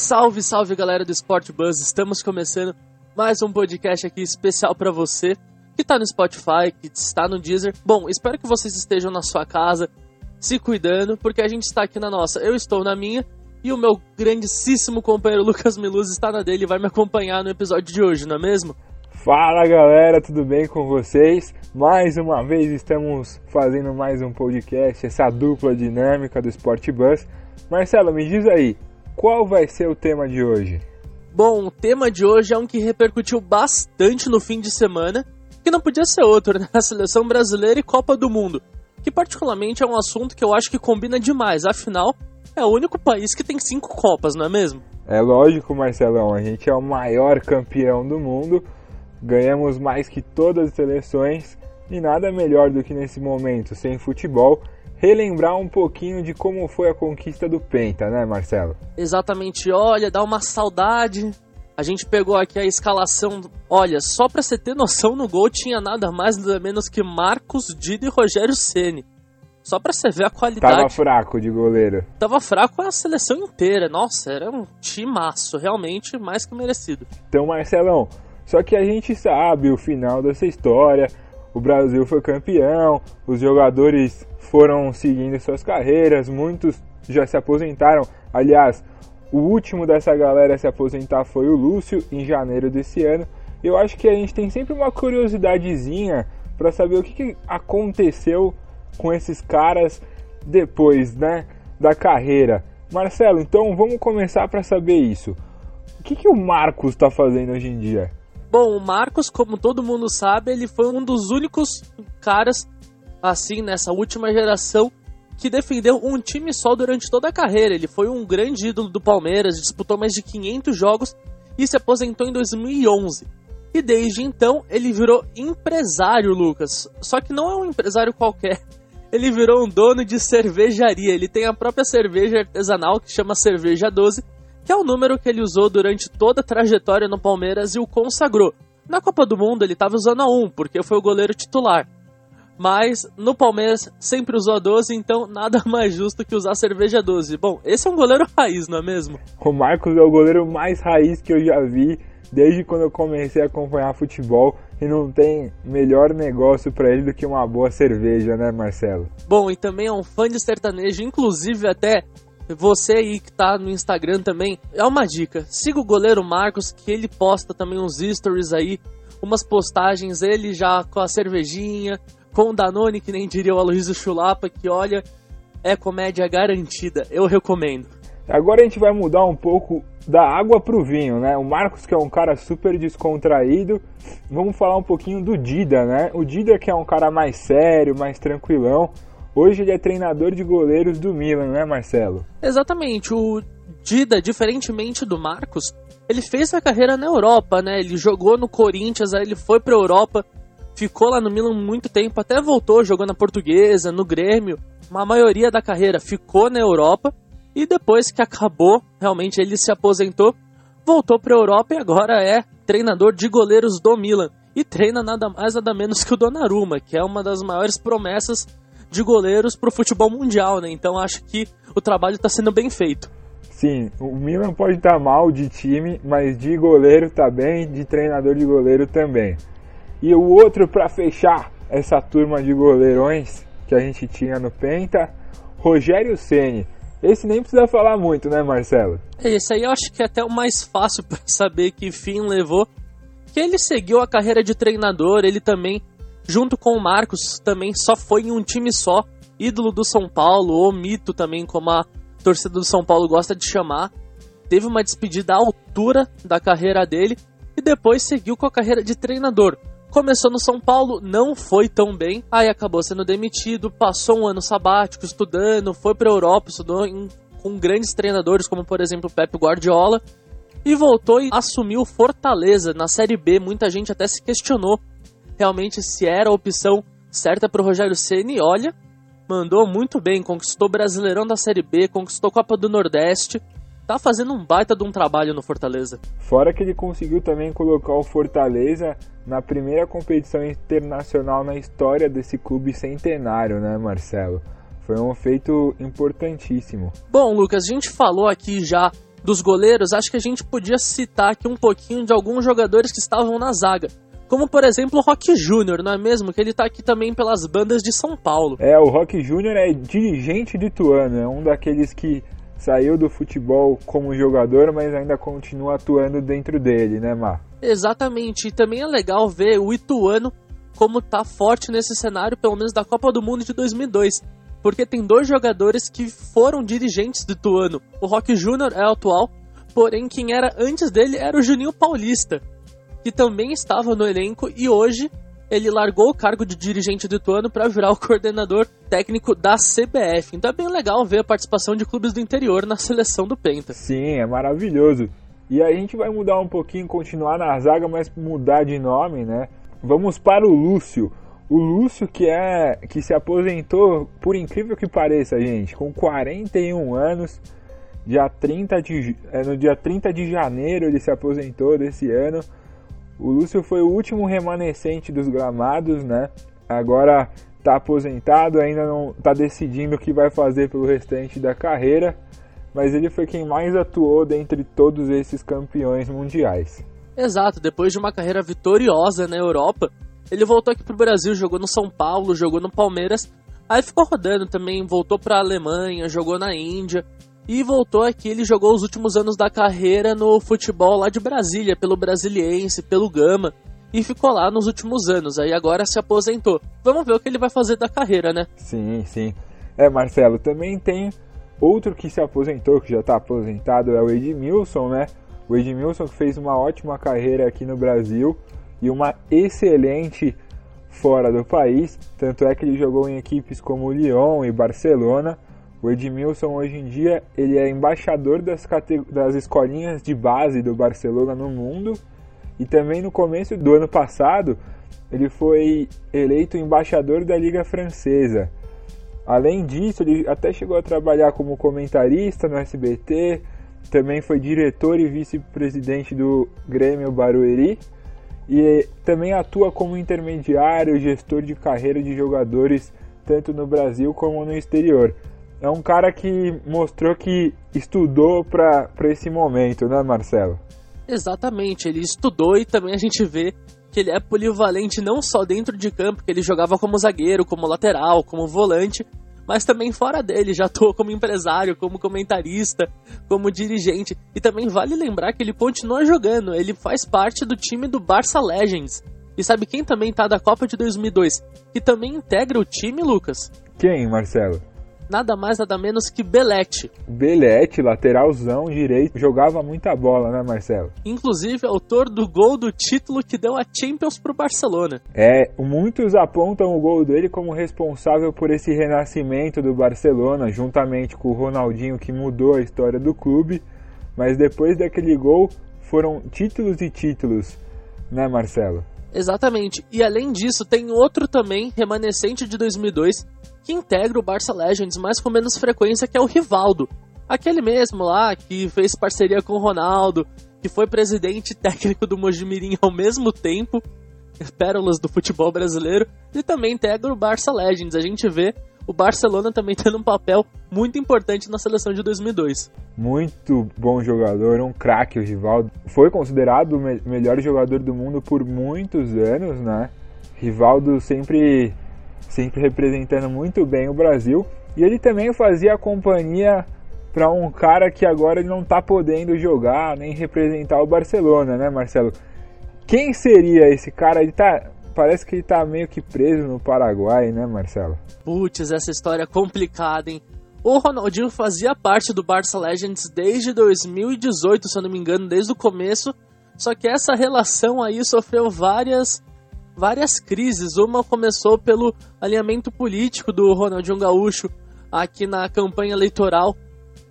Salve, salve galera do Sport Buzz, estamos começando mais um podcast aqui especial para você que tá no Spotify, que está no Deezer. Bom, espero que vocês estejam na sua casa, se cuidando, porque a gente está aqui na nossa. Eu estou na minha e o meu grandíssimo companheiro Lucas Miluz está na dele e vai me acompanhar no episódio de hoje, não é mesmo? Fala galera, tudo bem com vocês? Mais uma vez estamos fazendo mais um podcast, essa dupla dinâmica do Sport Bus. Marcelo, me diz aí, qual vai ser o tema de hoje? Bom, o tema de hoje é um que repercutiu bastante no fim de semana, que não podia ser outro, né? A seleção brasileira e Copa do Mundo, que particularmente é um assunto que eu acho que combina demais, afinal, é o único país que tem cinco Copas, não é mesmo? É lógico, Marcelão, a gente é o maior campeão do mundo, ganhamos mais que todas as seleções e nada melhor do que nesse momento, sem futebol, relembrar um pouquinho de como foi a conquista do Penta, né, Marcelo? Exatamente, olha, dá uma saudade. A gente pegou aqui a escalação. Olha, só pra você ter noção, no gol tinha nada mais nada menos que Marcos Dida e Rogério Ceni. Só pra você ver a qualidade. Tava fraco de goleiro. Tava fraco a seleção inteira. Nossa, era um timaço, realmente mais que merecido. Então, Marcelão, só que a gente sabe o final dessa história. O Brasil foi campeão, os jogadores foram seguindo suas carreiras, muitos já se aposentaram. Aliás, o último dessa galera a se aposentar foi o Lúcio em janeiro desse ano. Eu acho que a gente tem sempre uma curiosidadezinha para saber o que, que aconteceu com esses caras depois, né, da carreira. Marcelo, então vamos começar para saber isso. O que, que o Marcos está fazendo hoje em dia? Bom, o Marcos, como todo mundo sabe, ele foi um dos únicos caras, assim, nessa última geração, que defendeu um time só durante toda a carreira. Ele foi um grande ídolo do Palmeiras, disputou mais de 500 jogos e se aposentou em 2011. E desde então ele virou empresário, Lucas. Só que não é um empresário qualquer. Ele virou um dono de cervejaria. Ele tem a própria cerveja artesanal que chama Cerveja 12 que é o número que ele usou durante toda a trajetória no Palmeiras e o consagrou. Na Copa do Mundo ele estava usando a 1, porque foi o goleiro titular. Mas no Palmeiras sempre usou a 12, então nada mais justo que usar a cerveja 12. Bom, esse é um goleiro raiz, não é mesmo? O Marcos é o goleiro mais raiz que eu já vi desde quando eu comecei a acompanhar futebol e não tem melhor negócio para ele do que uma boa cerveja, né, Marcelo? Bom, e também é um fã de sertanejo, inclusive até você aí que tá no Instagram também, é uma dica. Siga o goleiro Marcos, que ele posta também uns stories aí, umas postagens, ele já com a cervejinha, com o Danone, que nem diria o Aloysio Chulapa, que olha, é comédia garantida. Eu recomendo. Agora a gente vai mudar um pouco da água pro vinho, né? O Marcos, que é um cara super descontraído, vamos falar um pouquinho do Dida, né? O Dida, que é um cara mais sério, mais tranquilão. Hoje ele é treinador de goleiros do Milan, né, Marcelo? Exatamente. O Dida, diferentemente do Marcos, ele fez a carreira na Europa, né? Ele jogou no Corinthians, aí ele foi para Europa, ficou lá no Milan muito tempo, até voltou, jogou na Portuguesa, no Grêmio. Uma maioria da carreira ficou na Europa e depois que acabou, realmente ele se aposentou, voltou para Europa e agora é treinador de goleiros do Milan e treina nada mais nada menos que o Donnarumma, que é uma das maiores promessas de goleiros para o futebol mundial, né? Então acho que o trabalho está sendo bem feito. Sim, o Milan pode estar tá mal de time, mas de goleiro está bem, de treinador de goleiro também. E o outro para fechar essa turma de goleirões que a gente tinha no Penta, Rogério Ceni. Esse nem precisa falar muito, né, Marcelo? Esse aí eu acho que é até o mais fácil para saber que fim levou. Que ele seguiu a carreira de treinador, ele também junto com o Marcos, também só foi em um time só, ídolo do São Paulo, ou mito também, como a torcida do São Paulo gosta de chamar. Teve uma despedida à altura da carreira dele e depois seguiu com a carreira de treinador. Começou no São Paulo, não foi tão bem, aí acabou sendo demitido, passou um ano sabático estudando, foi para a Europa, estudou em, com grandes treinadores como por exemplo Pep Guardiola e voltou e assumiu Fortaleza na Série B. Muita gente até se questionou realmente se era a opção certa para o Rogério Ceni. Olha, mandou muito bem, conquistou o Brasileirão da Série B, conquistou Copa do Nordeste. Tá fazendo um baita de um trabalho no Fortaleza. Fora que ele conseguiu também colocar o Fortaleza na primeira competição internacional na história desse clube centenário, né, Marcelo? Foi um feito importantíssimo. Bom, Lucas, a gente falou aqui já dos goleiros, acho que a gente podia citar aqui um pouquinho de alguns jogadores que estavam na zaga. Como, por exemplo, o Rock Júnior, não é mesmo? Que ele tá aqui também pelas bandas de São Paulo. É, o Rock Júnior é dirigente de Ituano, é um daqueles que saiu do futebol como jogador, mas ainda continua atuando dentro dele, né, Mar? Exatamente, e também é legal ver o Ituano como tá forte nesse cenário, pelo menos da Copa do Mundo de 2002. Porque tem dois jogadores que foram dirigentes do Ituano. O Rock Júnior é o atual, porém quem era antes dele era o Juninho Paulista, que também estava no elenco e hoje ele largou o cargo de dirigente do Ituano para virar o coordenador técnico da CBF. Então é bem legal ver a participação de clubes do interior na seleção do Penta. Sim, é maravilhoso. E a gente vai mudar um pouquinho, continuar na zaga, mas mudar de nome, né? Vamos para o Lúcio. O Lúcio que é que se aposentou, por incrível que pareça, gente, com 41 anos, dia 30 de, é, no dia 30 de janeiro ele se aposentou desse ano. O Lúcio foi o último remanescente dos gramados, né? Agora está aposentado, ainda não está decidindo o que vai fazer pelo restante da carreira, mas ele foi quem mais atuou dentre todos esses campeões mundiais. Exato, depois de uma carreira vitoriosa na Europa, ele voltou aqui pro Brasil, jogou no São Paulo, jogou no Palmeiras, aí ficou rodando também, voltou para a Alemanha, jogou na Índia, e voltou aqui, ele jogou os últimos anos da carreira no futebol lá de Brasília, pelo Brasiliense, pelo Gama, e ficou lá nos últimos anos. Aí agora se aposentou. Vamos ver o que ele vai fazer da carreira, né? Sim, sim. É, Marcelo, também tem outro que se aposentou, que já está aposentado, é o Edmilson, né? O Edmilson que fez uma ótima carreira aqui no Brasil e uma excelente fora do país. Tanto é que ele jogou em equipes como Lyon e Barcelona o Edmilson hoje em dia ele é embaixador das, das escolinhas de base do Barcelona no mundo e também no começo do ano passado ele foi eleito embaixador da Liga Francesa. Além disso, ele até chegou a trabalhar como comentarista no SBT, também foi diretor e vice-presidente do Grêmio Barueri e também atua como intermediário, gestor de carreira de jogadores tanto no Brasil como no exterior é um cara que mostrou que estudou para esse momento, né, Marcelo? Exatamente, ele estudou e também a gente vê que ele é polivalente não só dentro de campo, que ele jogava como zagueiro, como lateral, como volante, mas também fora dele, já atuou como empresário, como comentarista, como dirigente. E também vale lembrar que ele continua jogando, ele faz parte do time do Barça Legends. E sabe quem também tá da Copa de 2002, que também integra o time, Lucas? Quem, Marcelo? Nada mais nada menos que Belete. Belete, lateralzão direito, jogava muita bola, né, Marcelo? Inclusive autor do gol do título que deu a Champions pro Barcelona. É, muitos apontam o gol dele como responsável por esse renascimento do Barcelona, juntamente com o Ronaldinho que mudou a história do clube, mas depois daquele gol foram títulos e títulos, né, Marcelo? Exatamente. E além disso, tem outro também, remanescente de 2002, que integra o Barça Legends, mas com menos frequência, que é o Rivaldo. Aquele mesmo lá que fez parceria com o Ronaldo, que foi presidente técnico do Mojimirim ao mesmo tempo, pérolas do futebol brasileiro, e também integra o Barça Legends. A gente vê o Barcelona também tendo um papel muito importante na seleção de 2002. Muito bom jogador, um craque o Rivaldo. Foi considerado o me melhor jogador do mundo por muitos anos, né? Rivaldo sempre sempre representando muito bem o Brasil. E ele também fazia companhia para um cara que agora ele não está podendo jogar nem representar o Barcelona, né, Marcelo? Quem seria esse cara? Ele tá, parece que ele tá meio que preso no Paraguai, né, Marcelo? Putz, essa história é complicada, hein? O Ronaldinho fazia parte do Barça Legends desde 2018, se eu não me engano, desde o começo. Só que essa relação aí sofreu várias várias crises. Uma começou pelo alinhamento político do Ronaldinho Gaúcho aqui na campanha eleitoral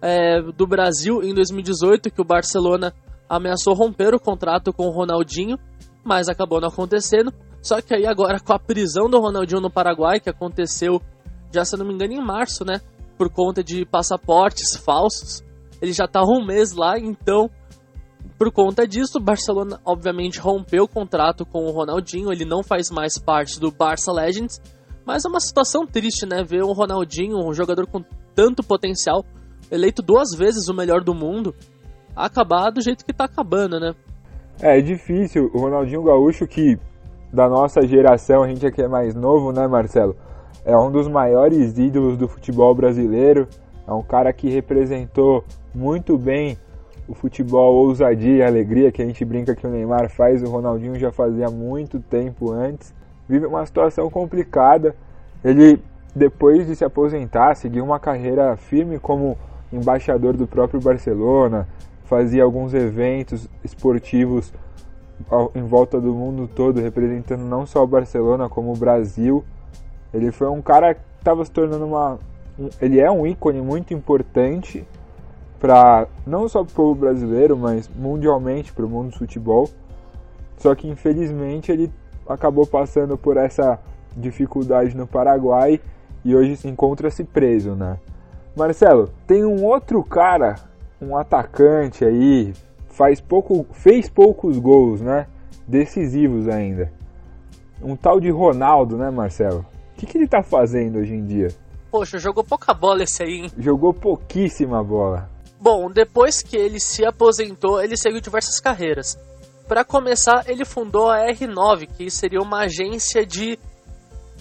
é, do Brasil em 2018, que o Barcelona ameaçou romper o contrato com o Ronaldinho, mas acabou não acontecendo. Só que aí agora com a prisão do Ronaldinho no Paraguai, que aconteceu, já se não me engano, em março, né? Por conta de passaportes falsos. Ele já tá um mês lá, então por conta disso, o Barcelona obviamente rompeu o contrato com o Ronaldinho, ele não faz mais parte do Barça Legends, mas é uma situação triste, né? Ver o Ronaldinho, um jogador com tanto potencial, eleito duas vezes o melhor do mundo, acabar do jeito que tá acabando, né? É, é difícil. O Ronaldinho Gaúcho, que da nossa geração, a gente aqui é mais novo, né, Marcelo? É um dos maiores ídolos do futebol brasileiro. É um cara que representou muito bem o futebol ousadia e alegria que a gente brinca que o Neymar faz, o Ronaldinho já fazia muito tempo antes. Vive uma situação complicada. Ele, depois de se aposentar, seguiu uma carreira firme como embaixador do próprio Barcelona, fazia alguns eventos esportivos em volta do mundo todo, representando não só o Barcelona como o Brasil. Ele foi um cara que estava se tornando uma. Um, ele é um ícone muito importante para não só para o povo brasileiro, mas mundialmente para o mundo do futebol. Só que infelizmente ele acabou passando por essa dificuldade no Paraguai e hoje se encontra-se preso, né? Marcelo, tem um outro cara, um atacante aí, faz pouco, fez poucos gols, né? Decisivos ainda. Um tal de Ronaldo, né, Marcelo? O que, que ele tá fazendo hoje em dia? Poxa, jogou pouca bola esse aí, hein? Jogou pouquíssima bola. Bom, depois que ele se aposentou, ele seguiu diversas carreiras. Para começar, ele fundou a R9, que seria uma agência de.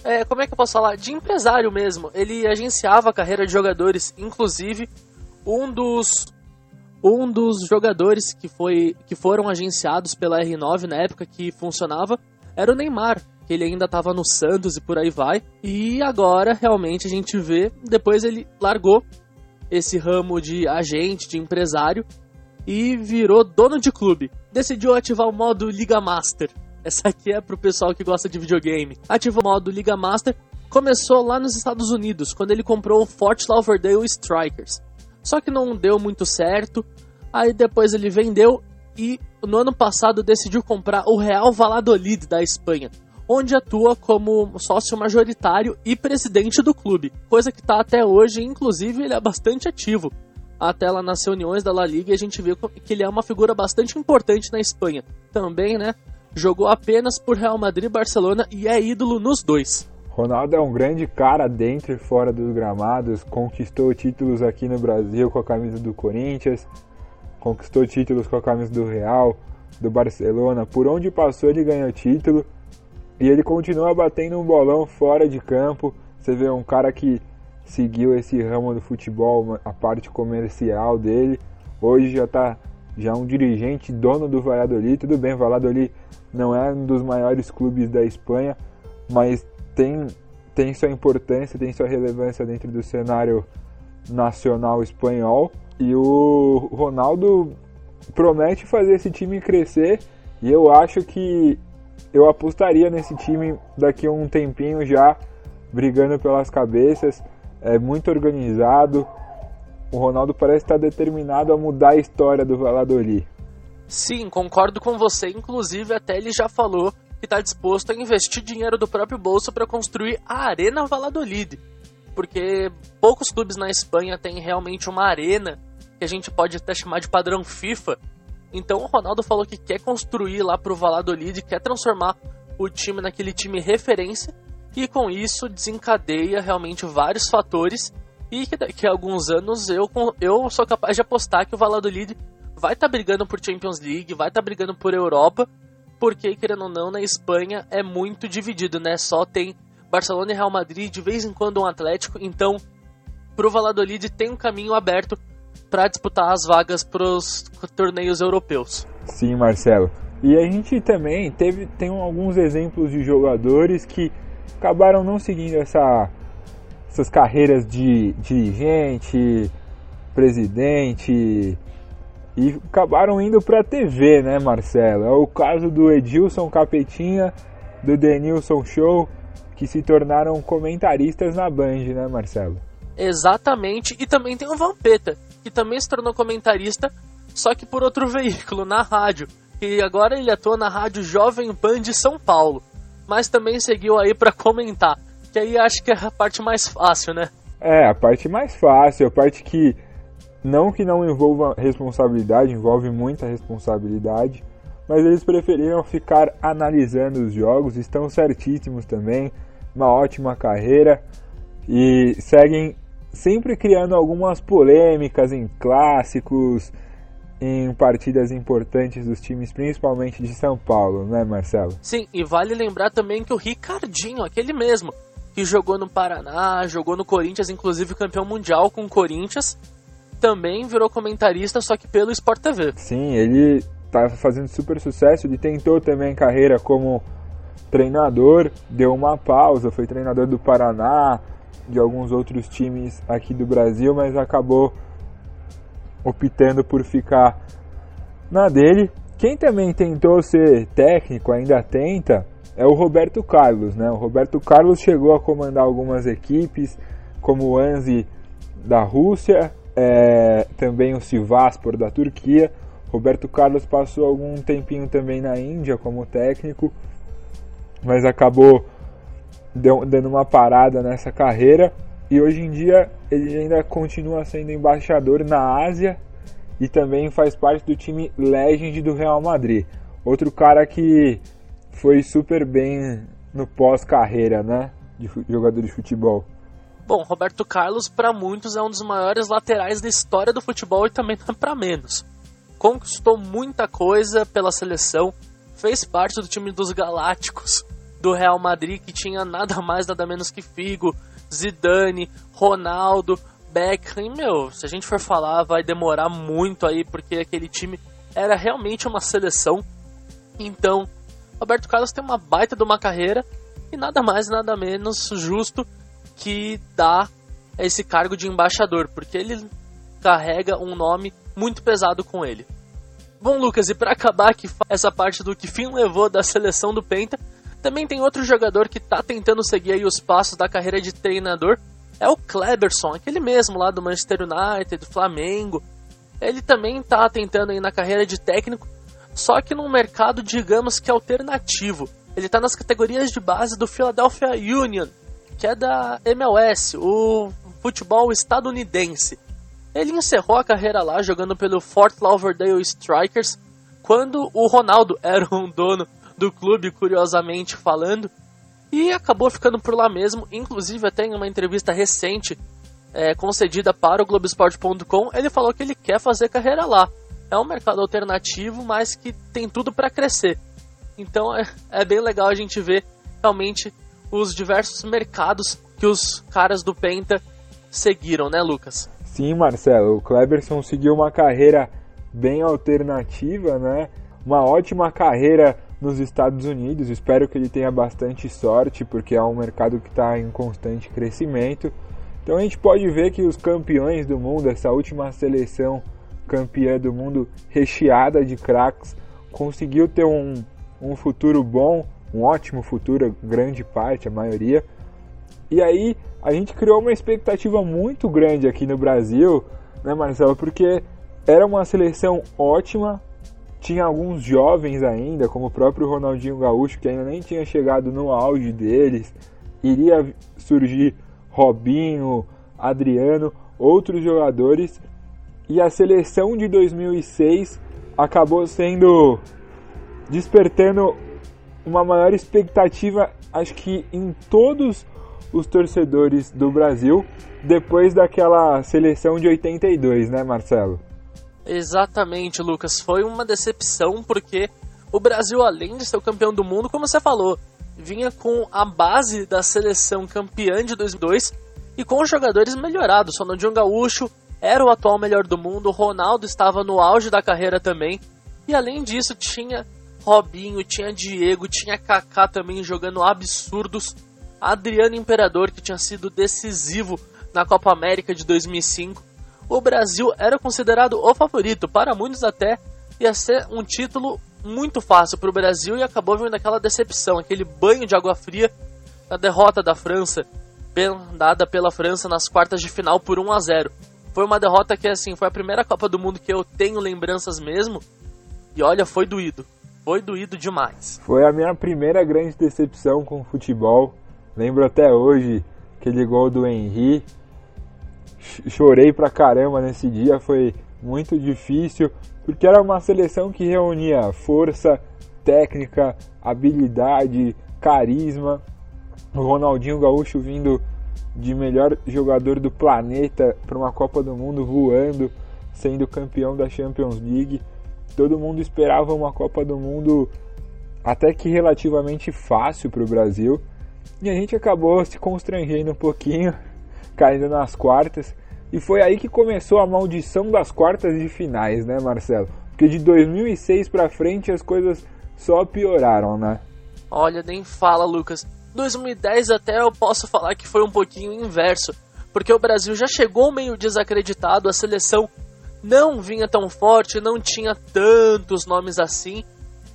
É, como é que eu posso falar? De empresário mesmo. Ele agenciava a carreira de jogadores, inclusive um dos um dos jogadores que, foi, que foram agenciados pela R9 na época que funcionava era o Neymar, que ele ainda estava no Santos e por aí vai. E agora realmente a gente vê, depois ele largou esse ramo de agente, de empresário e virou dono de clube. Decidiu ativar o modo Liga Master. Essa aqui é pro pessoal que gosta de videogame. Ativou o modo Liga Master. Começou lá nos Estados Unidos, quando ele comprou o Fort Lauderdale Strikers. Só que não deu muito certo. Aí depois ele vendeu e no ano passado decidiu comprar o Real Valladolid da Espanha, onde atua como sócio majoritário e presidente do clube, coisa que está até hoje, inclusive ele é bastante ativo. Até lá nas reuniões da La Liga a gente vê que ele é uma figura bastante importante na Espanha. Também, né? Jogou apenas por Real Madrid e Barcelona e é ídolo nos dois. Ronaldo é um grande cara dentro e fora dos gramados, conquistou títulos aqui no Brasil com a camisa do Corinthians, conquistou títulos com a camisa do Real, do Barcelona, por onde passou ele ganhou título e ele continua batendo um bolão fora de campo. Você vê um cara que seguiu esse ramo do futebol, a parte comercial dele. Hoje já está já um dirigente, dono do Valladolid. Tudo bem, Valladolid não é um dos maiores clubes da Espanha, mas tem, tem sua importância, tem sua relevância dentro do cenário nacional espanhol. E o Ronaldo promete fazer esse time crescer. E eu acho que eu apostaria nesse time daqui a um tempinho já, brigando pelas cabeças. É muito organizado. O Ronaldo parece estar determinado a mudar a história do Valladolid. Sim, concordo com você. Inclusive, até ele já falou que está disposto a investir dinheiro do próprio bolso para construir a Arena Valladolid. Porque poucos clubes na Espanha têm realmente uma arena que a gente pode até chamar de padrão FIFA, então o Ronaldo falou que quer construir lá pro Valladolid, quer transformar o time naquele time referência e com isso desencadeia realmente vários fatores e que daqui a alguns anos eu, eu sou capaz de apostar que o Valladolid vai estar tá brigando por Champions League, vai estar tá brigando por Europa, porque querendo ou não na Espanha é muito dividido, né? Só tem Barcelona e Real Madrid, de vez em quando um Atlético, então pro Valladolid tem um caminho aberto para disputar as vagas para os torneios europeus. Sim, Marcelo. E a gente também teve tem alguns exemplos de jogadores que acabaram não seguindo essa, essas carreiras de dirigente, presidente e acabaram indo para a TV, né, Marcelo? É o caso do Edilson Capetinha, do Denilson Show, que se tornaram comentaristas na Band, né, Marcelo? Exatamente, e também tem o Vampeta, que também se tornou comentarista, só que por outro veículo, na rádio. E agora ele atua na rádio Jovem Pan de São Paulo. Mas também seguiu aí para comentar. Que aí acho que é a parte mais fácil, né? É, a parte mais fácil, a parte que não que não envolva responsabilidade, envolve muita responsabilidade, mas eles preferiram ficar analisando os jogos, estão certíssimos também, uma ótima carreira e seguem sempre criando algumas polêmicas em clássicos, em partidas importantes dos times, principalmente de São Paulo, né, Marcelo? Sim, e vale lembrar também que o Ricardinho, aquele mesmo, que jogou no Paraná, jogou no Corinthians, inclusive campeão mundial com o Corinthians, também virou comentarista, só que pelo Sport TV. Sim, ele tá fazendo super sucesso, ele tentou também carreira como treinador, deu uma pausa, foi treinador do Paraná, de alguns outros times aqui do Brasil, mas acabou optando por ficar na dele. Quem também tentou ser técnico, ainda tenta, é o Roberto Carlos, né? O Roberto Carlos chegou a comandar algumas equipes, como o Anzi da Rússia, é, também o Sivaspor da Turquia. Roberto Carlos passou algum tempinho também na Índia como técnico, mas acabou dando uma parada nessa carreira e hoje em dia ele ainda continua sendo embaixador na Ásia e também faz parte do time Legend do Real Madrid. Outro cara que foi super bem no pós-carreira, né, de jogador de futebol. Bom, Roberto Carlos para muitos é um dos maiores laterais da história do futebol e também não é para menos. Conquistou muita coisa pela seleção, fez parte do time dos Galácticos, do Real Madrid, que tinha nada mais, nada menos que Figo, Zidane, Ronaldo, Beckham. Meu, se a gente for falar, vai demorar muito aí, porque aquele time era realmente uma seleção. Então, Roberto Carlos tem uma baita de uma carreira e nada mais, nada menos justo que dar esse cargo de embaixador, porque ele carrega um nome muito pesado com ele. Bom, Lucas, e para acabar aqui essa parte do que fim levou da seleção do Penta, também tem outro jogador que está tentando seguir os passos da carreira de treinador, é o Kleberson, aquele mesmo lá do Manchester United, do Flamengo. Ele também está tentando aí na carreira de técnico, só que num mercado, digamos que alternativo. Ele está nas categorias de base do Philadelphia Union, que é da MLS, o futebol estadunidense. Ele encerrou a carreira lá jogando pelo Fort Lauderdale Strikers, quando o Ronaldo era um dono do clube, curiosamente falando, e acabou ficando por lá mesmo. Inclusive, até em uma entrevista recente é, concedida para o Globoesporte.com, ele falou que ele quer fazer carreira lá. É um mercado alternativo, mas que tem tudo para crescer. Então é, é bem legal a gente ver realmente os diversos mercados que os caras do Penta seguiram, né, Lucas? Sim, Marcelo. O Kleberson seguiu uma carreira bem alternativa, né? Uma ótima carreira nos Estados Unidos. Espero que ele tenha bastante sorte, porque é um mercado que está em constante crescimento. Então a gente pode ver que os campeões do mundo, essa última seleção campeã do mundo recheada de craques, conseguiu ter um, um futuro bom, um ótimo futuro, grande parte, a maioria. E aí a gente criou uma expectativa muito grande aqui no Brasil, né, Marcelo? Porque era uma seleção ótima, tinha alguns jovens ainda, como o próprio Ronaldinho Gaúcho, que ainda nem tinha chegado no auge deles. Iria surgir Robinho, Adriano, outros jogadores. E a seleção de 2006 acabou sendo despertando uma maior expectativa, acho que em todos os torcedores do Brasil, depois daquela seleção de 82, né, Marcelo? Exatamente, Lucas. Foi uma decepção porque o Brasil, além de ser o campeão do mundo, como você falou, vinha com a base da seleção campeã de 2002 e com os jogadores melhorados. Ronaldinho Gaúcho era o atual melhor do mundo, Ronaldo estava no auge da carreira também. E além disso, tinha Robinho, tinha Diego, tinha Kaká também jogando absurdos. Adriano Imperador, que tinha sido decisivo na Copa América de 2005 o Brasil era considerado o favorito, para muitos até ia ser um título muito fácil para o Brasil e acabou vindo aquela decepção, aquele banho de água fria na derrota da França, dada pela França nas quartas de final por 1 a 0. Foi uma derrota que assim, foi a primeira Copa do Mundo que eu tenho lembranças mesmo. E olha, foi doído. Foi doído demais. Foi a minha primeira grande decepção com o futebol. Lembro até hoje aquele gol do Henry chorei pra caramba nesse dia, foi muito difícil, porque era uma seleção que reunia força, técnica, habilidade, carisma. O Ronaldinho Gaúcho vindo de melhor jogador do planeta para uma Copa do Mundo voando, sendo campeão da Champions League. Todo mundo esperava uma Copa do Mundo até que relativamente fácil para o Brasil. E a gente acabou se constrangendo um pouquinho, caindo nas quartas. E foi aí que começou a maldição das quartas de finais, né, Marcelo? Porque de 2006 para frente as coisas só pioraram, né? Olha, nem fala, Lucas. 2010 até eu posso falar que foi um pouquinho inverso, porque o Brasil já chegou meio desacreditado, a seleção não vinha tão forte, não tinha tantos nomes assim,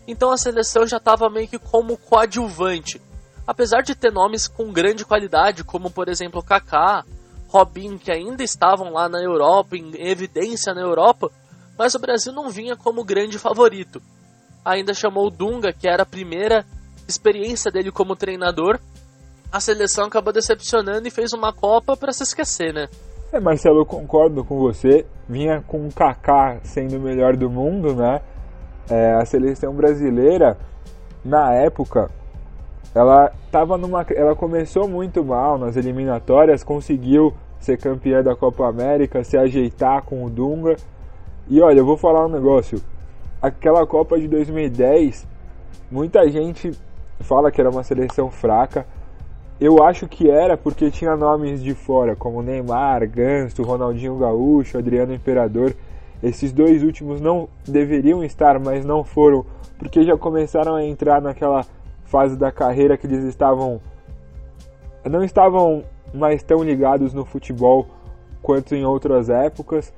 então a seleção já estava meio que como coadjuvante. Apesar de ter nomes com grande qualidade, como por exemplo Kaká, Robin, que ainda estavam lá na Europa, em evidência na Europa, mas o Brasil não vinha como grande favorito. Ainda chamou Dunga, que era a primeira experiência dele como treinador, a seleção acabou decepcionando e fez uma Copa para se esquecer, né? É, Marcelo, eu concordo com você. Vinha com o Kaká sendo o melhor do mundo, né? É, a seleção brasileira, na época, ela tava numa, ela começou muito mal nas eliminatórias, conseguiu ser campeã da Copa América, se ajeitar com o Dunga. E olha, eu vou falar um negócio. Aquela Copa de 2010, muita gente fala que era uma seleção fraca. Eu acho que era porque tinha nomes de fora, como Neymar, Ganso, Ronaldinho Gaúcho, Adriano Imperador. Esses dois últimos não deveriam estar, mas não foram, porque já começaram a entrar naquela fase da carreira que eles estavam não estavam mais tão ligados no futebol quanto em outras épocas.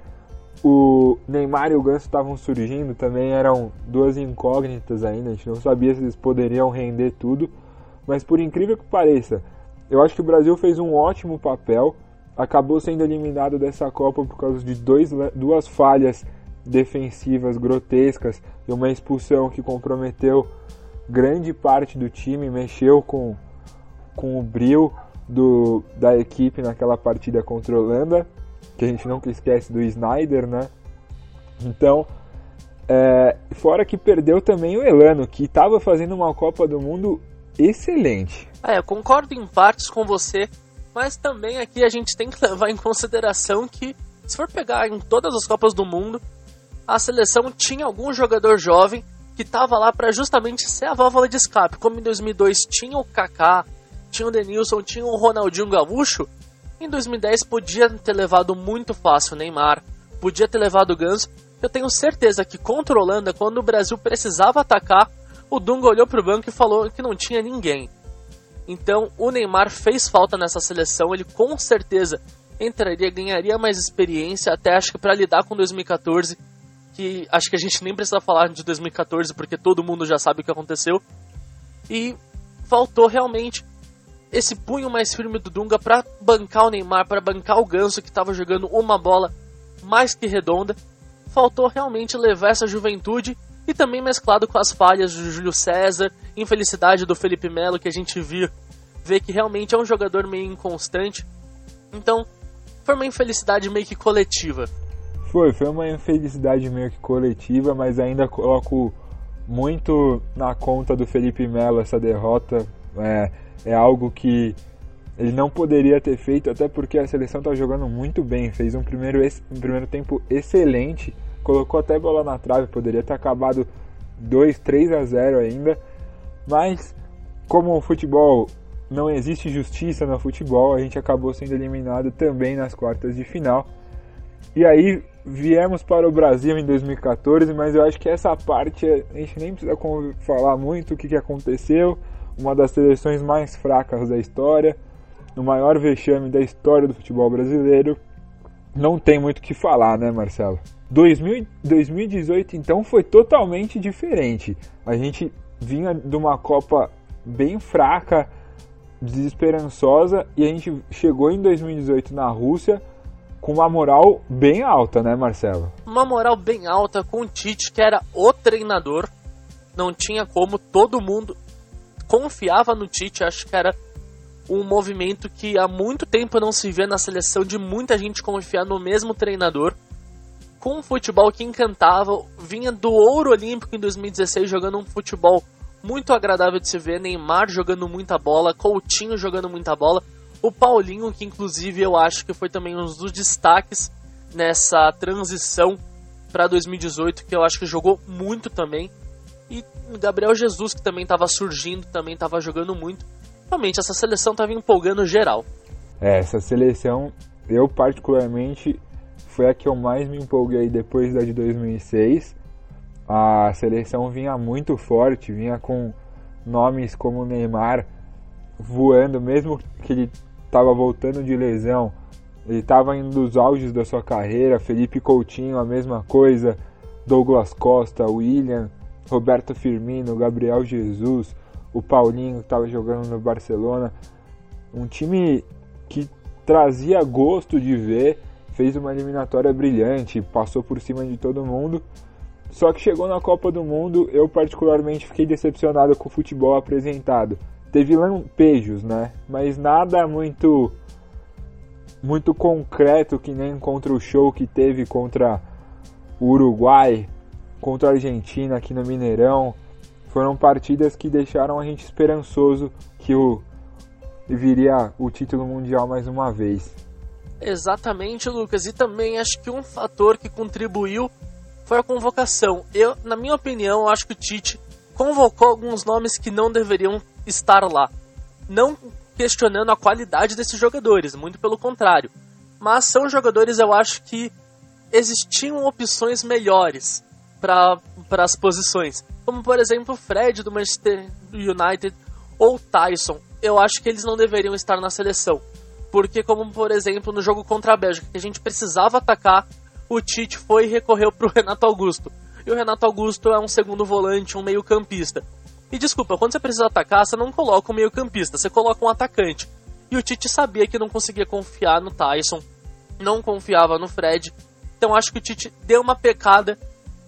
O Neymar e o Ganso estavam surgindo, também eram duas incógnitas ainda, a gente não sabia se eles poderiam render tudo, mas por incrível que pareça, eu acho que o Brasil fez um ótimo papel, acabou sendo eliminado dessa Copa por causa de dois, duas falhas defensivas grotescas e uma expulsão que comprometeu grande parte do time, mexeu com, com o brilho do, da equipe naquela partida contra a Holanda que a gente nunca esquece do Snyder, né? Então, é, fora que perdeu também o Elano, que estava fazendo uma Copa do Mundo excelente. É, eu concordo em partes com você, mas também aqui a gente tem que levar em consideração que, se for pegar em todas as Copas do Mundo, a seleção tinha algum jogador jovem que estava lá para justamente ser a válvula de escape. Como em 2002 tinha o Kaká, tinha o Denilson, tinha o Ronaldinho Gaúcho, em 2010 podia ter levado muito fácil o Neymar, podia ter levado o Ganso. Eu tenho certeza que contra a Holanda, quando o Brasil precisava atacar, o Dunga olhou para o banco e falou que não tinha ninguém. Então o Neymar fez falta nessa seleção, ele com certeza entraria, ganharia mais experiência, até acho que para lidar com 2014, que acho que a gente nem precisa falar de 2014 porque todo mundo já sabe o que aconteceu. E faltou realmente esse punho mais firme do Dunga para bancar o Neymar, para bancar o Ganso que estava jogando uma bola mais que redonda. Faltou realmente levar essa juventude e também mesclado com as falhas do Júlio César, infelicidade do Felipe Melo que a gente viu, vê que realmente é um jogador meio inconstante. Então, foi uma infelicidade meio que coletiva. Foi, foi uma infelicidade meio que coletiva, mas ainda coloco muito na conta do Felipe Melo essa derrota. É, é algo que ele não poderia ter feito, até porque a seleção está jogando muito bem, fez um primeiro, um primeiro tempo excelente, colocou até bola na trave, poderia ter acabado 2, 3 a 0 ainda, mas como o futebol não existe justiça no futebol, a gente acabou sendo eliminado também nas quartas de final. E aí viemos para o Brasil em 2014, mas eu acho que essa parte a gente nem precisa falar muito o que, que aconteceu uma das seleções mais fracas da história, no maior vexame da história do futebol brasileiro. Não tem muito o que falar, né, Marcelo? 2000, 2018 então foi totalmente diferente. A gente vinha de uma Copa bem fraca, desesperançosa, e a gente chegou em 2018 na Rússia com uma moral bem alta, né, Marcelo? Uma moral bem alta com o Tite, que era o treinador. Não tinha como todo mundo confiava no Tite, acho que era um movimento que há muito tempo não se vê na seleção de muita gente confiar no mesmo treinador. Com um futebol que encantava, vinha do ouro olímpico em 2016 jogando um futebol muito agradável de se ver, Neymar jogando muita bola, Coutinho jogando muita bola, o Paulinho, que inclusive eu acho que foi também um dos destaques nessa transição para 2018, que eu acho que jogou muito também. E Gabriel Jesus, que também estava surgindo, também estava jogando muito. Realmente, essa seleção estava empolgando geral. É, essa seleção, eu particularmente, foi a que eu mais me empolguei depois da de 2006. A seleção vinha muito forte, vinha com nomes como Neymar voando, mesmo que ele estava voltando de lesão, ele estava indo dos auges da sua carreira. Felipe Coutinho, a mesma coisa. Douglas Costa, William, Roberto Firmino, Gabriel Jesus, o Paulinho que estava jogando no Barcelona. Um time que trazia gosto de ver, fez uma eliminatória brilhante, passou por cima de todo mundo. Só que chegou na Copa do Mundo, eu particularmente fiquei decepcionado com o futebol apresentado. Teve lampejos, né? Mas nada muito muito concreto que nem contra o show que teve contra o Uruguai, contra a Argentina aqui no Mineirão. Foram partidas que deixaram a gente esperançoso que o viria o título mundial mais uma vez. Exatamente, Lucas. E também acho que um fator que contribuiu foi a convocação. Eu, na minha opinião, acho que o Tite convocou alguns nomes que não deveriam estar lá. Não questionando a qualidade desses jogadores, muito pelo contrário. Mas são jogadores, eu acho que existiam opções melhores para as posições. Como, por exemplo, o Fred do Manchester United ou Tyson. Eu acho que eles não deveriam estar na seleção. Porque, como por exemplo, no jogo contra a Bélgica, que a gente precisava atacar, o Tite foi e recorreu para o Renato Augusto. E o Renato Augusto é um segundo volante, um meio-campista. E desculpa, quando você precisa atacar, você não coloca um meio-campista, você coloca um atacante. E o Tite sabia que não conseguia confiar no Tyson, não confiava no Fred. Então acho que o Tite deu uma pecada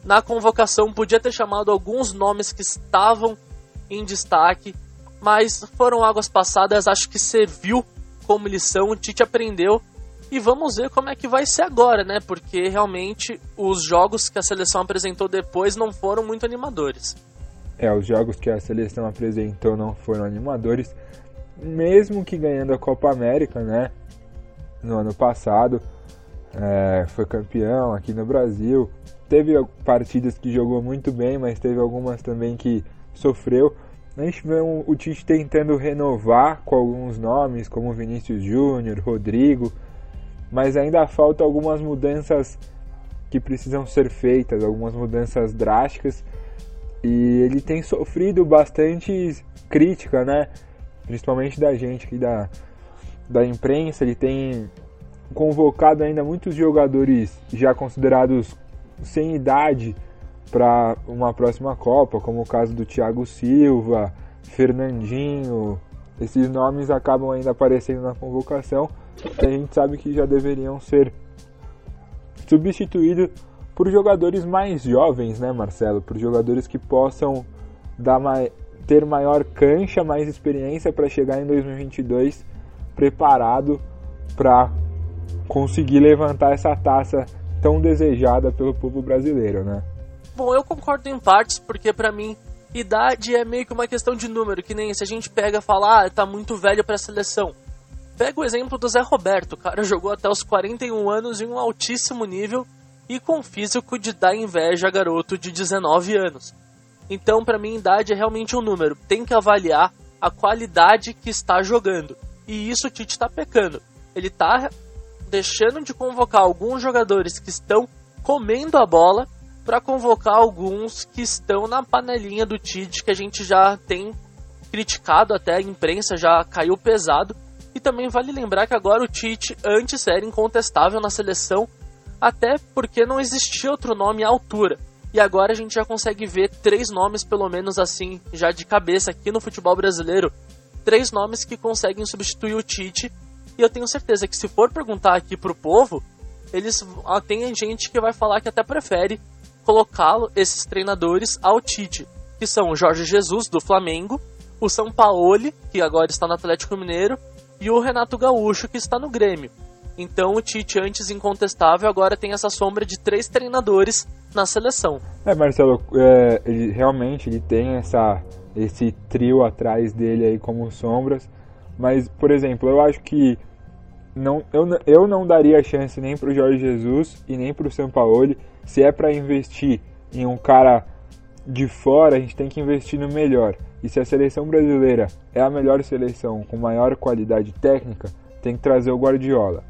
na convocação, podia ter chamado alguns nomes que estavam em destaque, mas foram águas passadas, acho que serviu como lição, o Tite aprendeu e vamos ver como é que vai ser agora, né? Porque realmente os jogos que a seleção apresentou depois não foram muito animadores. É, os jogos que a seleção apresentou não foram animadores, mesmo que ganhando a Copa América, né? No ano passado, é, foi campeão aqui no Brasil. Teve partidas que jogou muito bem, mas teve algumas também que sofreu. A gente vê um, o Tite tentando renovar com alguns nomes, como Vinícius Júnior, Rodrigo, mas ainda falta algumas mudanças que precisam ser feitas, algumas mudanças drásticas e ele tem sofrido bastante crítica, né? Principalmente da gente aqui da, da imprensa. Ele tem convocado ainda muitos jogadores já considerados sem idade para uma próxima Copa, como o caso do Thiago Silva, Fernandinho. Esses nomes acabam ainda aparecendo na convocação e a gente sabe que já deveriam ser substituídos por jogadores mais jovens, né, Marcelo? Por jogadores que possam dar mai ter maior cancha, mais experiência para chegar em 2022 preparado para conseguir levantar essa taça tão desejada pelo povo brasileiro, né? Bom, eu concordo em partes, porque para mim idade é meio que uma questão de número, que nem se a gente pega e fala, ah, tá muito velho para a seleção. Pega o exemplo do Zé Roberto, o cara jogou até os 41 anos em um altíssimo nível e com físico de dar inveja a garoto de 19 anos. Então, para mim, idade é realmente um número. Tem que avaliar a qualidade que está jogando. E isso o Tite está pecando. Ele está deixando de convocar alguns jogadores que estão comendo a bola para convocar alguns que estão na panelinha do Tite, que a gente já tem criticado até a imprensa já caiu pesado. E também vale lembrar que agora o Tite antes era incontestável na seleção até porque não existia outro nome à altura. E agora a gente já consegue ver três nomes, pelo menos assim, já de cabeça aqui no futebol brasileiro. Três nomes que conseguem substituir o Tite. E eu tenho certeza que se for perguntar aqui pro povo, eles tem gente que vai falar que até prefere colocá-lo, esses treinadores, ao Tite. Que são o Jorge Jesus, do Flamengo, o São Paulo, que agora está no Atlético Mineiro, e o Renato Gaúcho, que está no Grêmio. Então o Tite, antes incontestável, agora tem essa sombra de três treinadores na seleção. É, Marcelo, é, ele realmente ele tem essa, esse trio atrás dele aí como sombras. Mas, por exemplo, eu acho que não, eu, eu não daria chance nem pro Jorge Jesus e nem pro Sampaoli. Se é para investir em um cara de fora, a gente tem que investir no melhor. E se a seleção brasileira é a melhor seleção com maior qualidade técnica, tem que trazer o Guardiola.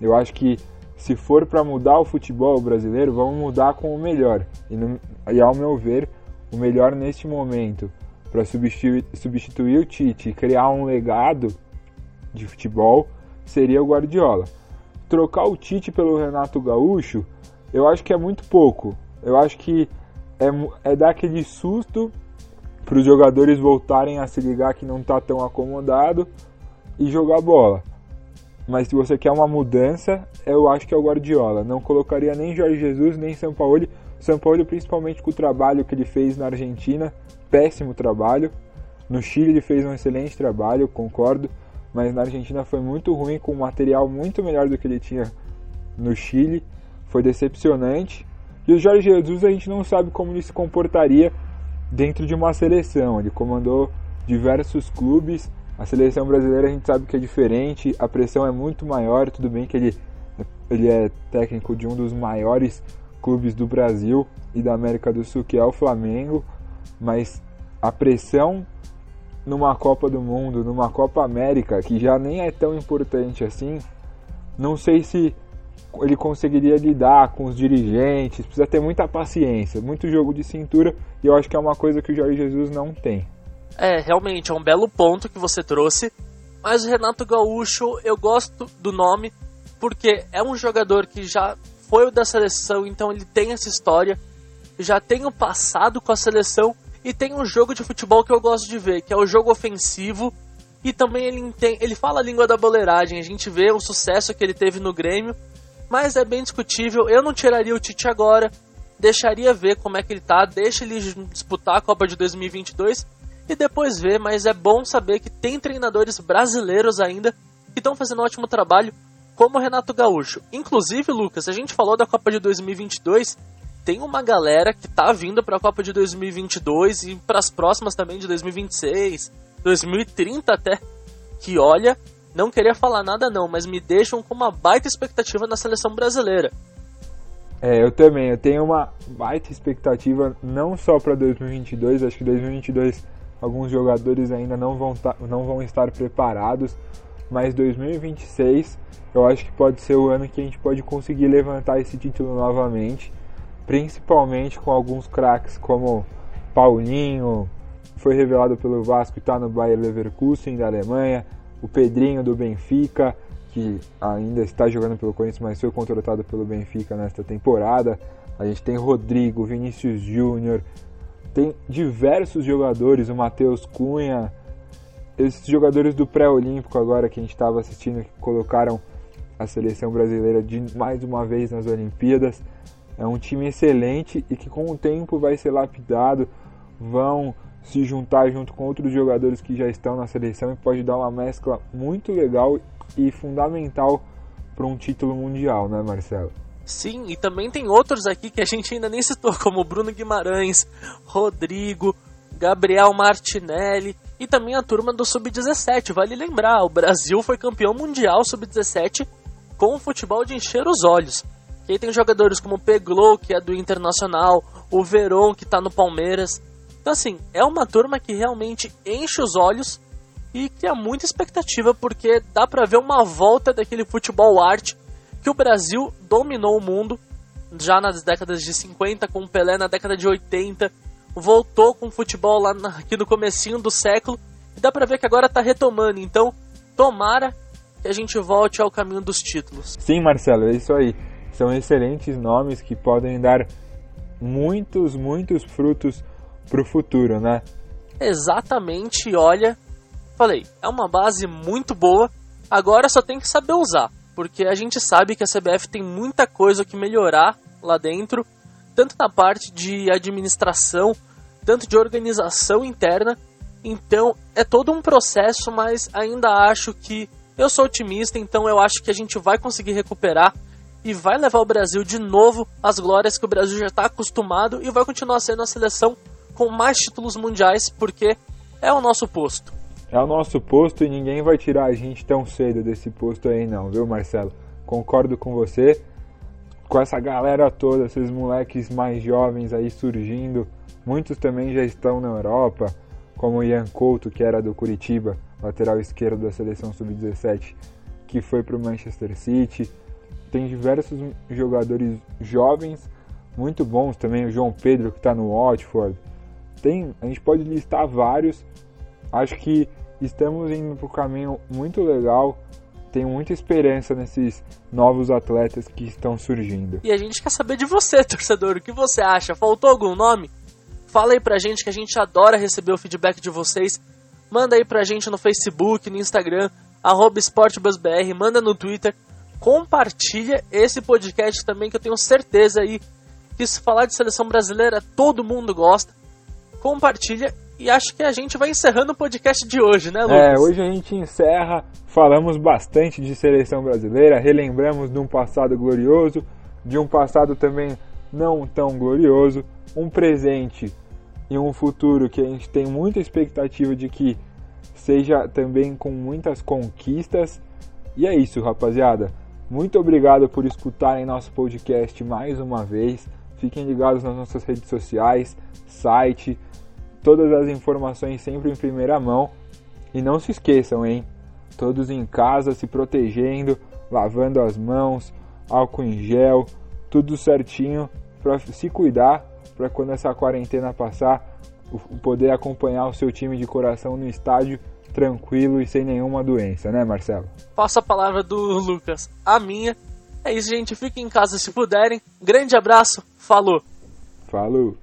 Eu acho que se for para mudar o futebol brasileiro, vamos mudar com o melhor. E, no, e ao meu ver, o melhor neste momento para substituir, substituir o Tite e criar um legado de futebol seria o Guardiola. Trocar o Tite pelo Renato Gaúcho, eu acho que é muito pouco. Eu acho que é, é dar aquele susto para os jogadores voltarem a se ligar que não está tão acomodado e jogar bola. Mas se você quer uma mudança, eu acho que é o Guardiola. Não colocaria nem Jorge Jesus, nem São Paulo. São Paulo, principalmente com o trabalho que ele fez na Argentina, péssimo trabalho. No Chile ele fez um excelente trabalho, concordo, mas na Argentina foi muito ruim, com um material muito melhor do que ele tinha no Chile. Foi decepcionante. E o Jorge Jesus a gente não sabe como ele se comportaria dentro de uma seleção. Ele comandou diversos clubes a seleção brasileira a gente sabe que é diferente, a pressão é muito maior, tudo bem que ele, ele é técnico de um dos maiores clubes do Brasil e da América do Sul, que é o Flamengo, mas a pressão numa Copa do Mundo, numa Copa América, que já nem é tão importante assim, não sei se ele conseguiria lidar com os dirigentes, precisa ter muita paciência, muito jogo de cintura, e eu acho que é uma coisa que o Jorge Jesus não tem. É, realmente, é um belo ponto que você trouxe. Mas o Renato Gaúcho, eu gosto do nome, porque é um jogador que já foi o da seleção, então ele tem essa história, já tem o passado com a seleção e tem um jogo de futebol que eu gosto de ver, que é o jogo ofensivo. E também ele, tem, ele fala a língua da boleiragem, a gente vê o sucesso que ele teve no Grêmio, mas é bem discutível. Eu não tiraria o Tite agora, deixaria ver como é que ele tá, deixa ele disputar a Copa de 2022 e depois ver, mas é bom saber que tem treinadores brasileiros ainda que estão fazendo um ótimo trabalho, como o Renato Gaúcho. Inclusive, Lucas, a gente falou da Copa de 2022, tem uma galera que tá vindo para a Copa de 2022 e para as próximas também de 2026, 2030 até, que olha, não queria falar nada não, mas me deixam com uma baita expectativa na seleção brasileira. É, eu também, eu tenho uma baita expectativa não só para 2022, acho que 2022 alguns jogadores ainda não vão, não vão estar preparados, mas 2026 eu acho que pode ser o ano que a gente pode conseguir levantar esse título novamente, principalmente com alguns craques como Paulinho, foi revelado pelo Vasco e está no Bayer Leverkusen da Alemanha, o Pedrinho do Benfica, que ainda está jogando pelo Corinthians, mas foi contratado pelo Benfica nesta temporada. A gente tem Rodrigo, Vinícius Júnior, tem diversos jogadores, o Matheus Cunha, esses jogadores do pré-olímpico agora que a gente estava assistindo que colocaram a seleção brasileira de mais uma vez nas Olimpíadas. É um time excelente e que com o tempo vai ser lapidado, vão se juntar junto com outros jogadores que já estão na seleção e pode dar uma mescla muito legal e fundamental para um título mundial, né, Marcelo? Sim, e também tem outros aqui que a gente ainda nem citou, como Bruno Guimarães, Rodrigo, Gabriel Martinelli e também a turma do Sub-17. Vale lembrar, o Brasil foi campeão mundial Sub-17 com o futebol de encher os olhos. E aí tem jogadores como o Peglow, que é do Internacional, o Veron, que está no Palmeiras. Então, assim, é uma turma que realmente enche os olhos e cria muita expectativa, porque dá para ver uma volta daquele futebol arte que o Brasil dominou o mundo já nas décadas de 50 com o Pelé na década de 80, voltou com o futebol lá aqui no comecinho do século e dá para ver que agora está retomando. Então, tomara que a gente volte ao caminho dos títulos. Sim, Marcelo, é isso aí. São excelentes nomes que podem dar muitos, muitos frutos para o futuro, né? Exatamente, olha, falei, é uma base muito boa, agora só tem que saber usar porque a gente sabe que a CBF tem muita coisa que melhorar lá dentro, tanto na parte de administração, tanto de organização interna. Então é todo um processo, mas ainda acho que eu sou otimista, então eu acho que a gente vai conseguir recuperar e vai levar o Brasil de novo às glórias que o Brasil já está acostumado e vai continuar sendo a seleção com mais títulos mundiais, porque é o nosso posto. é o nosso posto e ninguém vai tirar a gente tão cedo desse posto aí não, viu Marcelo? Concordo com você. Com essa galera toda, esses moleques mais jovens aí surgindo, muitos também já estão na Europa, como o Ian Couto, que era do Curitiba, lateral esquerdo da seleção sub-17, que foi para o Manchester City. Tem diversos jogadores jovens muito bons também, o João Pedro que está no Watford. Tem, a gente pode listar vários. Acho que estamos indo para um caminho muito legal. Tenho muita esperança nesses novos atletas que estão surgindo. E a gente quer saber de você, torcedor. O que você acha? Faltou algum nome? Fala aí pra gente que a gente adora receber o feedback de vocês. Manda aí pra gente no Facebook, no Instagram, arroba esportebusbr, manda no Twitter. Compartilha esse podcast também que eu tenho certeza aí que se falar de seleção brasileira todo mundo gosta. Compartilha e acho que a gente vai encerrando o podcast de hoje, né, Lucas? É, hoje a gente encerra, falamos bastante de seleção brasileira, relembramos de um passado glorioso, de um passado também não tão glorioso, um presente e um futuro que a gente tem muita expectativa de que seja também com muitas conquistas. E é isso, rapaziada. Muito obrigado por escutarem nosso podcast mais uma vez. Fiquem ligados nas nossas redes sociais, site, todas as informações sempre em primeira mão. E não se esqueçam, hein? Todos em casa, se protegendo, lavando as mãos, álcool em gel, tudo certinho para se cuidar, para quando essa quarentena passar, poder acompanhar o seu time de coração no estádio tranquilo e sem nenhuma doença, né, Marcelo? Passo a palavra do Lucas, a minha. É isso, gente. Fiquem em casa se puderem. Grande abraço. Falou. Falou.